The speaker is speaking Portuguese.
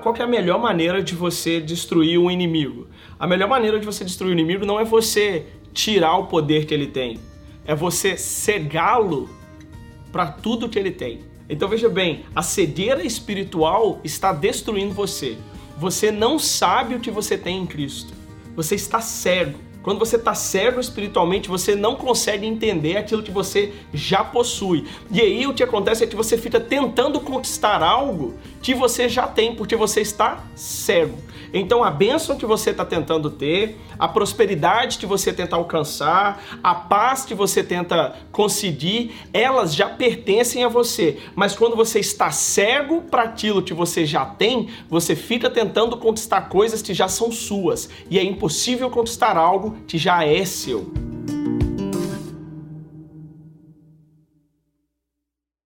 qual é a melhor maneira de você destruir um inimigo. A melhor maneira de você destruir o inimigo não é você tirar o poder que ele tem, é você cegá-lo para tudo que ele tem. Então veja bem, a cegueira espiritual está destruindo você. Você não sabe o que você tem em Cristo. Você está cego. Quando você está cego espiritualmente, você não consegue entender aquilo que você já possui. E aí o que acontece é que você fica tentando conquistar algo que você já tem, porque você está cego. Então a bênção que você está tentando ter, a prosperidade que você tenta alcançar, a paz que você tenta conseguir, elas já pertencem a você. Mas quando você está cego para aquilo que você já tem, você fica tentando conquistar coisas que já são suas. E é impossível conquistar algo que já é seu.